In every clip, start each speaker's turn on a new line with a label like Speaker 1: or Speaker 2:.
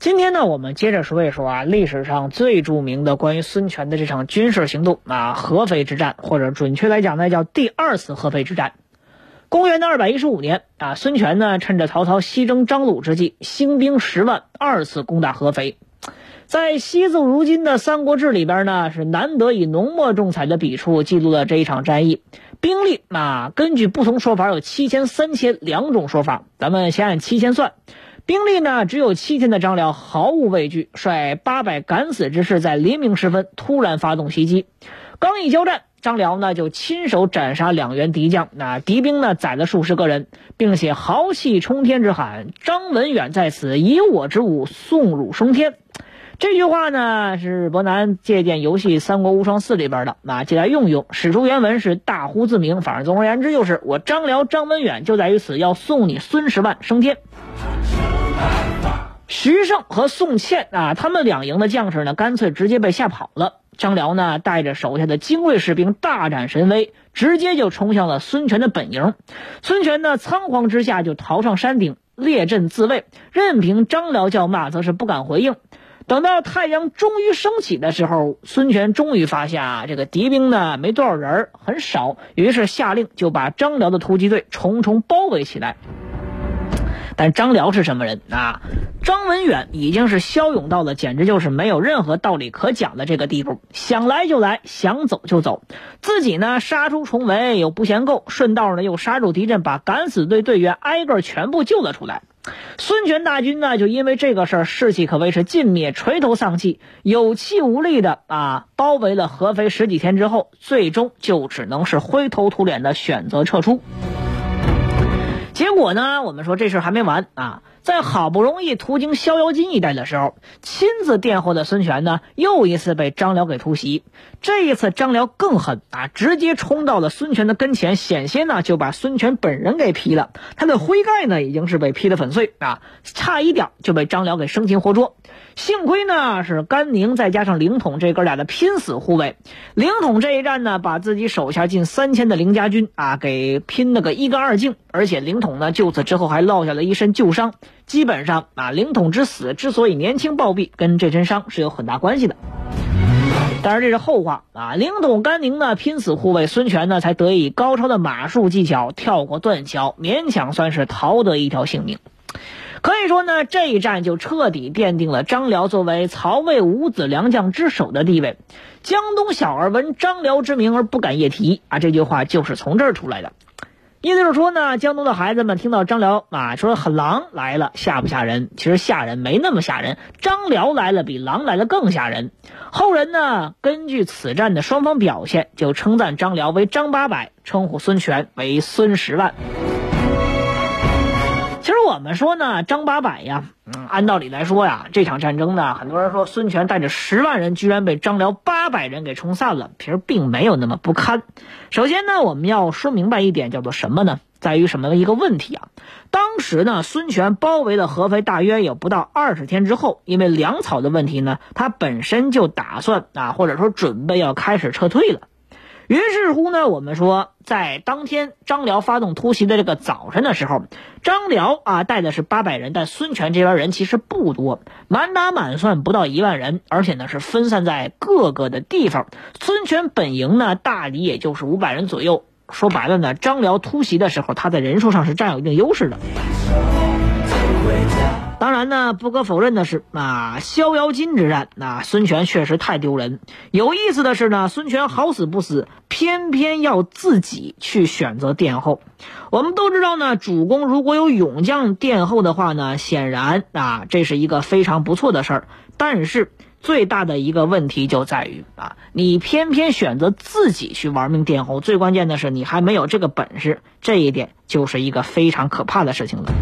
Speaker 1: 今天呢，我们接着说一说啊，历史上最著名的关于孙权的这场军事行动啊，合肥之战，或者准确来讲呢，叫第二次合肥之战。公元的二百一十五年啊，孙权呢，趁着曹操西征张鲁之际，兴兵十万，二次攻打合肥。在惜字如金的《三国志》里边呢，是难得以浓墨重彩的笔触记录了这一场战役。兵力啊，根据不同说法有七千、三千两种说法，咱们先按七千算。兵力呢只有七千的张辽毫无畏惧，率八百敢死之士在黎明时分突然发动袭击。刚一交战，张辽呢就亲手斩杀两员敌将，那敌兵呢宰了数十个人，并且豪气冲天之喊：“张文远在此，以我之武送汝升天。”这句话呢是伯南借鉴游戏《三国无双四》里边的，那，借来用用。史书原文是大呼自明，反正总而言之就是我张辽张文远就在于此，要送你孙十万升天。徐盛和宋茜啊，他们两营的将士呢，干脆直接被吓跑了。张辽呢，带着手下的精锐士兵大展神威，直接就冲向了孙权的本营。孙权呢，仓皇之下就逃上山顶列阵自卫，任凭张辽叫骂，则是不敢回应。等到太阳终于升起的时候，孙权终于发现啊，这个敌兵呢没多少人，很少，于是下令就把张辽的突击队重重包围起来。但张辽是什么人啊？张文远已经是骁勇到了简直就是没有任何道理可讲的这个地步，想来就来，想走就走，自己呢杀出重围又不嫌够，顺道呢又杀入敌阵，把敢死队队员挨个全部救了出来。孙权大军呢，就因为这个事儿士气可谓是尽灭，垂头丧气，有气无力的啊，包围了合肥十几天之后，最终就只能是灰头土脸的选择撤出。结果呢，我们说这事还没完啊。在好不容易途经逍遥津一带的时候，亲自殿后的孙权呢，又一次被张辽给突袭。这一次张辽更狠啊，直接冲到了孙权的跟前，险些呢就把孙权本人给劈了。他的盔盖呢已经是被劈得粉碎啊，差一点就被张辽给生擒活捉。幸亏呢是甘宁再加上凌统这哥俩的拼死护卫，凌统这一战呢把自己手下近三千的凌家军啊给拼了个一干二净，而且凌统呢就此之后还落下了一身旧伤。基本上啊，凌统之死之所以年轻暴毙，跟这身伤是有很大关系的。当然这是后话啊。凌统、甘宁呢拼死护卫孙权呢，才得以高超的马术技巧，跳过断桥，勉强算是逃得一条性命。可以说呢，这一战就彻底奠定了张辽作为曹魏五子良将之首的地位。江东小儿闻张辽之名而不敢夜啼啊，这句话就是从这儿出来的。意思是说呢，江东的孩子们听到张辽啊说很狼来了，吓不吓人？其实吓人，没那么吓人。张辽来了，比狼来了更吓人。后人呢，根据此战的双方表现，就称赞张辽为张八百，称呼孙权为孙十万。其实我们说呢，张八百呀，嗯，按道理来说呀，这场战争呢，很多人说孙权带着十万人，居然被张辽八百人给冲散了，其实并没有那么不堪。首先呢，我们要说明白一点，叫做什么呢？在于什么一个问题啊？当时呢，孙权包围了合肥，大约有不到二十天之后，因为粮草的问题呢，他本身就打算啊，或者说准备要开始撤退了。于是乎呢，我们说，在当天张辽发动突袭的这个早晨的时候，张辽啊带的是八百人，但孙权这边人其实不多，满打满算不到一万人，而且呢是分散在各个的地方。孙权本营呢，大抵也就是五百人左右。说白了呢，张辽突袭的时候，他在人数上是占有一定优势的。当然呢，不可否认的是啊，逍遥津之战，那孙权确实太丢人。有意思的是呢，孙权好死不死，偏偏要自己去选择殿后。我们都知道呢，主公如果有勇将殿后的话呢，显然啊，这是一个非常不错的事儿。但是最大的一个问题就在于啊，你偏偏选择自己去玩命殿后，最关键的是你还没有这个本事，这一点就是一个非常可怕的事情了。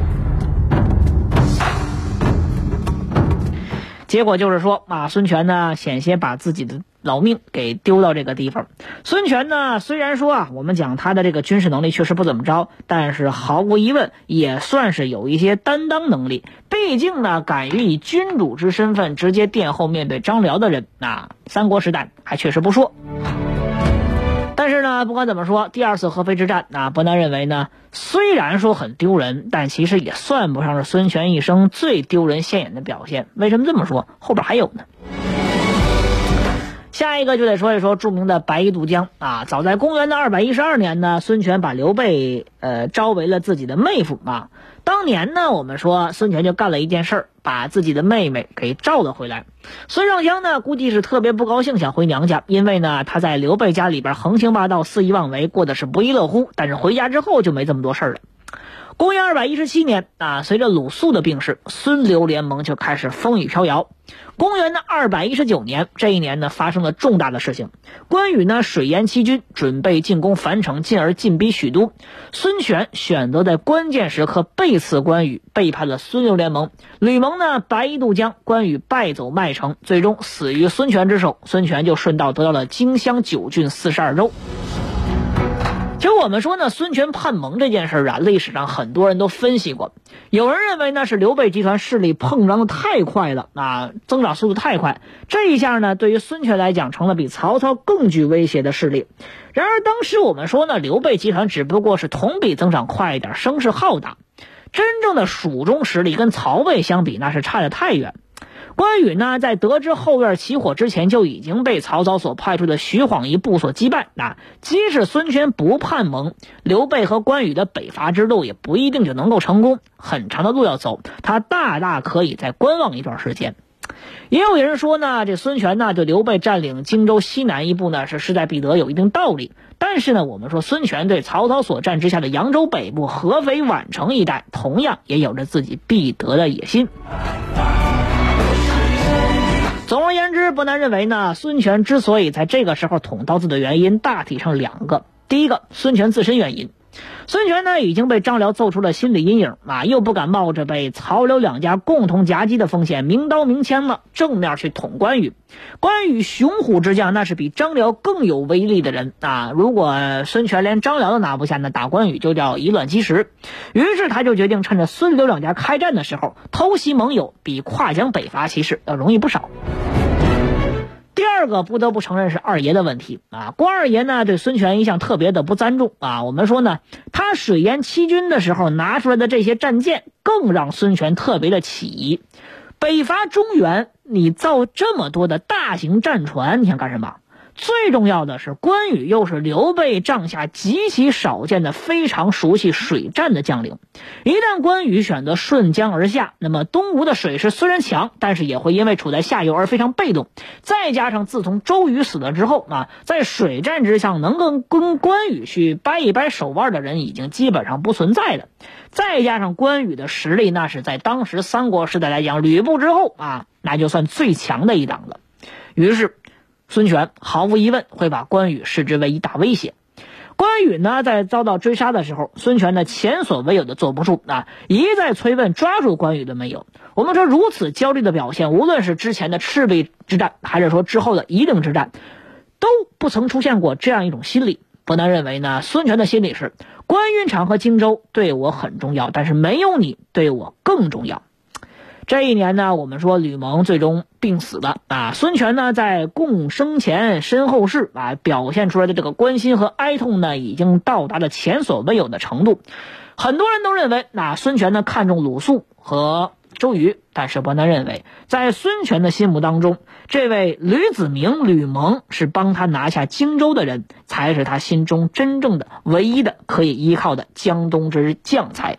Speaker 1: 结果就是说啊，孙权呢险些把自己的老命给丢到这个地方。孙权呢虽然说啊，我们讲他的这个军事能力确实不怎么着，但是毫无疑问也算是有一些担当能力。毕竟呢，敢于以君主之身份直接殿后面对张辽的人，那三国时代还确实不说。但是呢，不管怎么说，第二次合肥之战，那伯南认为呢，虽然说很丢人，但其实也算不上是孙权一生最丢人现眼的表现。为什么这么说？后边还有呢。下一个就得说一说著名的白衣渡江啊。早在公元的二百一十二年呢，孙权把刘备呃招为了自己的妹夫啊。当年呢，我们说孙权就干了一件事儿，把自己的妹妹给召了回来。孙尚香呢，估计是特别不高兴，想回娘家，因为呢她在刘备家里边横行霸道、肆意妄为，过得是不亦乐乎。但是回家之后就没这么多事儿了。公元二百一十七年啊，随着鲁肃的病逝，孙刘联盟就开始风雨飘摇。公元的二百一十九年，这一年呢发生了重大的事情，关羽呢水淹七军，准备进攻樊城，进而进逼许都。孙权选择在关键时刻背刺关羽，背叛了孙刘联盟。吕蒙呢白衣渡江，关羽败走麦城，最终死于孙权之手。孙权就顺道得到了荆襄九郡四十二州。其实我们说呢，孙权叛盟这件事啊，历史上很多人都分析过。有人认为呢，是刘备集团势力膨胀的太快了，啊，增长速度太快，这一下呢，对于孙权来讲，成了比曹操更具威胁的势力。然而当时我们说呢，刘备集团只不过是同比增长快一点，声势浩大，真正的蜀中实力跟曹魏相比，那是差得太远。关羽呢，在得知后院起火之前，就已经被曹操所派出的徐晃一部所击败。那即使孙权不叛盟，刘备和关羽的北伐之路也不一定就能够成功，很长的路要走。他大大可以再观望一段时间。也有人说呢，这孙权呢，对刘备占领荆州西南一部呢，是势在必得，有一定道理。但是呢，我们说孙权对曹操所占之下的扬州北部、合肥、宛城一带，同样也有着自己必得的野心。总而言之，不难认为呢，孙权之所以在这个时候捅刀子的原因，大体上两个。第一个，孙权自身原因，孙权呢已经被张辽揍出了心理阴影啊，又不敢冒着被曹刘两家共同夹击的风险，明刀明枪了，正面去捅关羽。关羽雄虎之将，那是比张辽更有威力的人啊。如果孙权连张辽都拿不下，那打关羽就叫以卵击石。于是他就决定趁着孙刘两家开战的时候偷袭盟友，比跨江北伐其实要容易不少。第二个不得不承认是二爷的问题啊，关二爷呢对孙权一向特别的不赞重啊。我们说呢，他水淹七军的时候拿出来的这些战舰，更让孙权特别的起疑。北伐中原，你造这么多的大型战船，你想干什么？最重要的是，关羽又是刘备帐下极其少见的非常熟悉水战的将领。一旦关羽选择顺江而下，那么东吴的水势虽然强，但是也会因为处在下游而非常被动。再加上自从周瑜死了之后啊，在水战之上能够跟关羽去掰一掰手腕的人已经基本上不存在了。再加上关羽的实力，那是在当时三国时代来讲，吕布之后啊，那就算最强的一档了。于是。孙权毫无疑问会把关羽视之为一大威胁。关羽呢，在遭到追杀的时候，孙权呢前所未有的坐不住啊，一再催问抓住关羽的没有。我们说如此焦虑的表现，无论是之前的赤壁之战，还是说之后的夷陵之战，都不曾出现过这样一种心理。伯南认为呢，孙权的心理是关云长和荆州对我很重要，但是没有你对我更重要。这一年呢，我们说吕蒙最终病死了啊。孙权呢，在共生前身后事啊，表现出来的这个关心和哀痛呢，已经到达了前所未有的程度。很多人都认为，那孙权呢看中鲁肃和周瑜，但是伯南认为，在孙权的心目当中，这位吕子明、吕蒙是帮他拿下荆州的人，才是他心中真正的、唯一的可以依靠的江东之将才。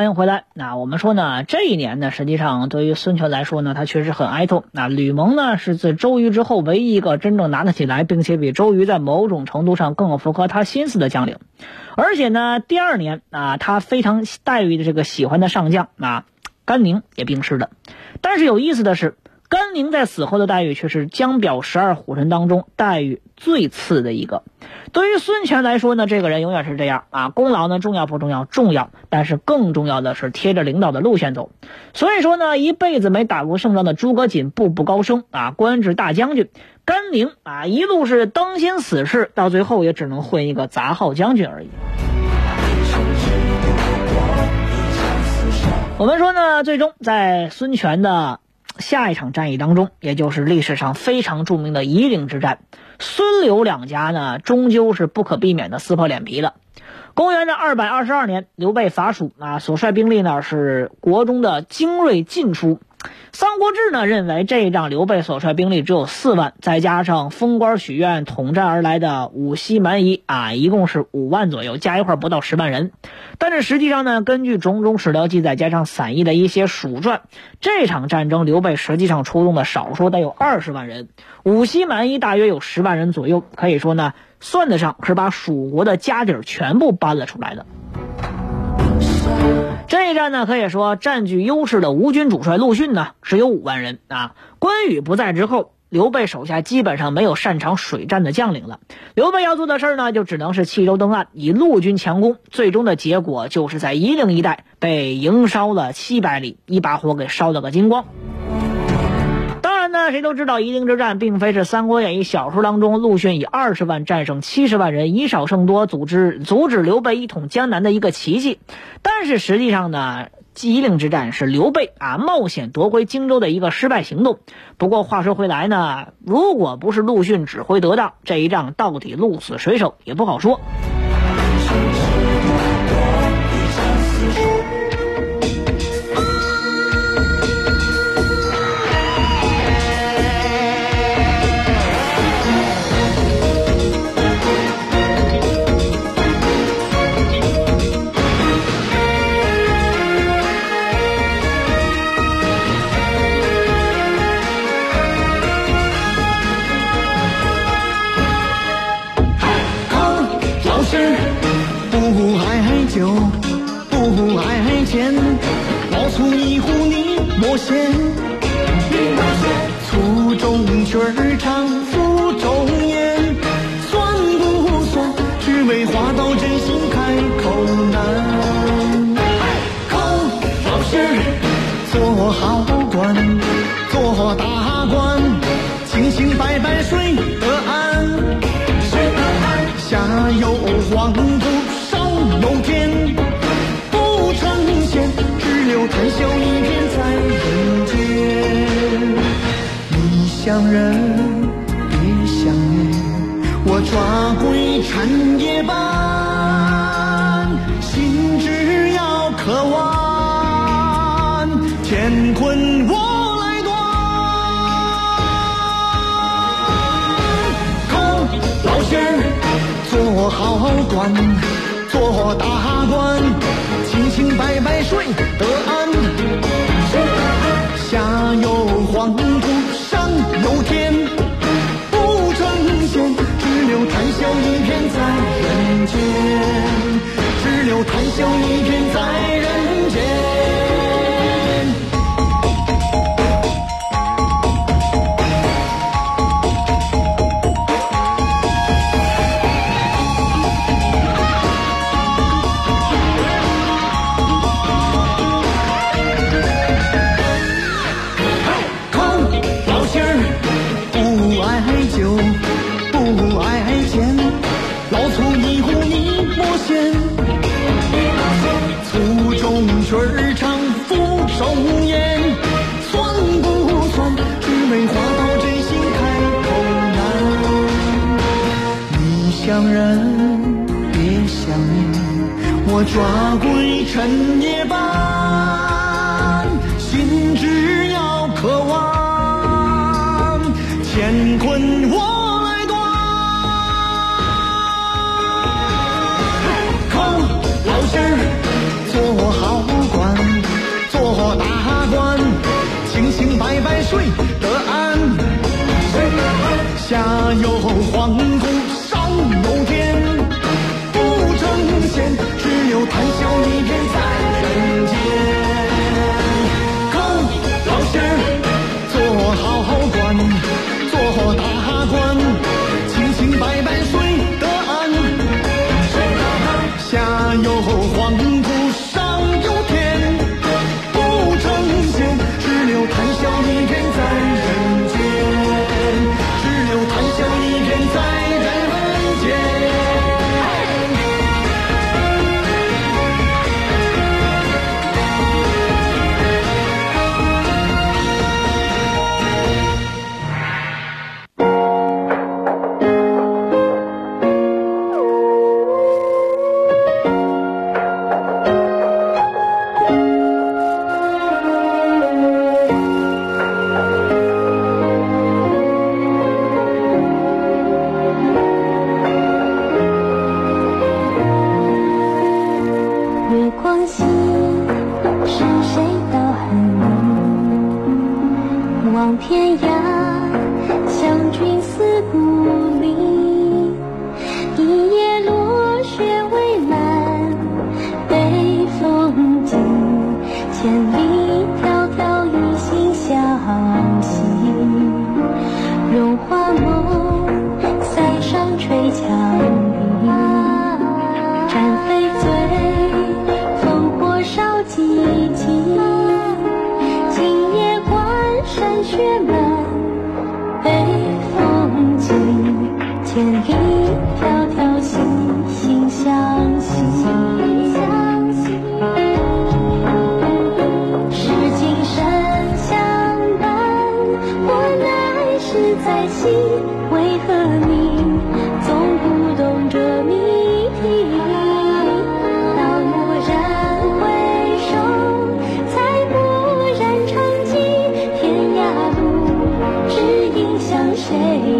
Speaker 1: 欢迎回来。那我们说呢，这一年呢，实际上对于孙权来说呢，他确实很哀痛。那吕蒙呢，是自周瑜之后唯一一个真正拿得起来，并且比周瑜在某种程度上更符合他心思的将领。而且呢，第二年啊，他非常待遇的这个喜欢的上将啊，甘宁也病逝了。但是有意思的是。甘宁在死后的待遇却是江表十二虎臣当中待遇最次的一个。对于孙权来说呢，这个人永远是这样啊，功劳呢重要不重要？重要，但是更重要的是贴着领导的路线走。所以说呢，一辈子没打过胜仗的诸葛瑾步步高升啊，官至大将军；甘宁啊，一路是当先死士，到最后也只能混一个杂号将军而已。我们说呢，最终在孙权的。下一场战役当中，也就是历史上非常著名的夷陵之战，孙刘两家呢，终究是不可避免的撕破脸皮了。公元的二百二十二年，刘备伐蜀啊，所率兵力呢是国中的精锐尽出。《三国志》呢认为这一仗刘备所率兵力只有四万，再加上封官许愿统战而来的五西蛮夷啊，一共是五万左右，加一块不到十万人。但是实际上呢，根据种种史料记载，加上散佚的一些蜀传，这场战争刘备实际上出动的少说得有二十万人，五西蛮夷大约有十万人左右，可以说呢，算得上是把蜀国的家底儿全部搬了出来的。这一战呢，可以说占据优势的吴军主帅陆逊呢，只有五万人啊。关羽不在之后，刘备手下基本上没有擅长水战的将领了。刘备要做的事儿呢，就只能是弃舟登岸，以陆军强攻。最终的结果就是在夷陵一带被营烧了七百里，一把火给烧了个精光。谁都知道，夷陵之战并非是《三国演义》小说当中陆逊以二十万战胜七十万人，以少胜多，组织阻止刘备一统江南的一个奇迹。但是实际上呢，夷陵之战是刘备啊冒险夺回荆州的一个失败行动。不过话说回来呢，如果不是陆逊指挥得当，这一仗到底鹿死谁手也不好说。
Speaker 2: 乡人，别想人，我抓鬼缠夜半，心只要渴望，乾坤我来断。空，老仙，做好
Speaker 3: 官，做大官，清清白白睡得安。下有皇帝。有天，不成仙，只留谈笑一片在人间。只留谈笑一片在抓鬼趁夜半，有黄土。向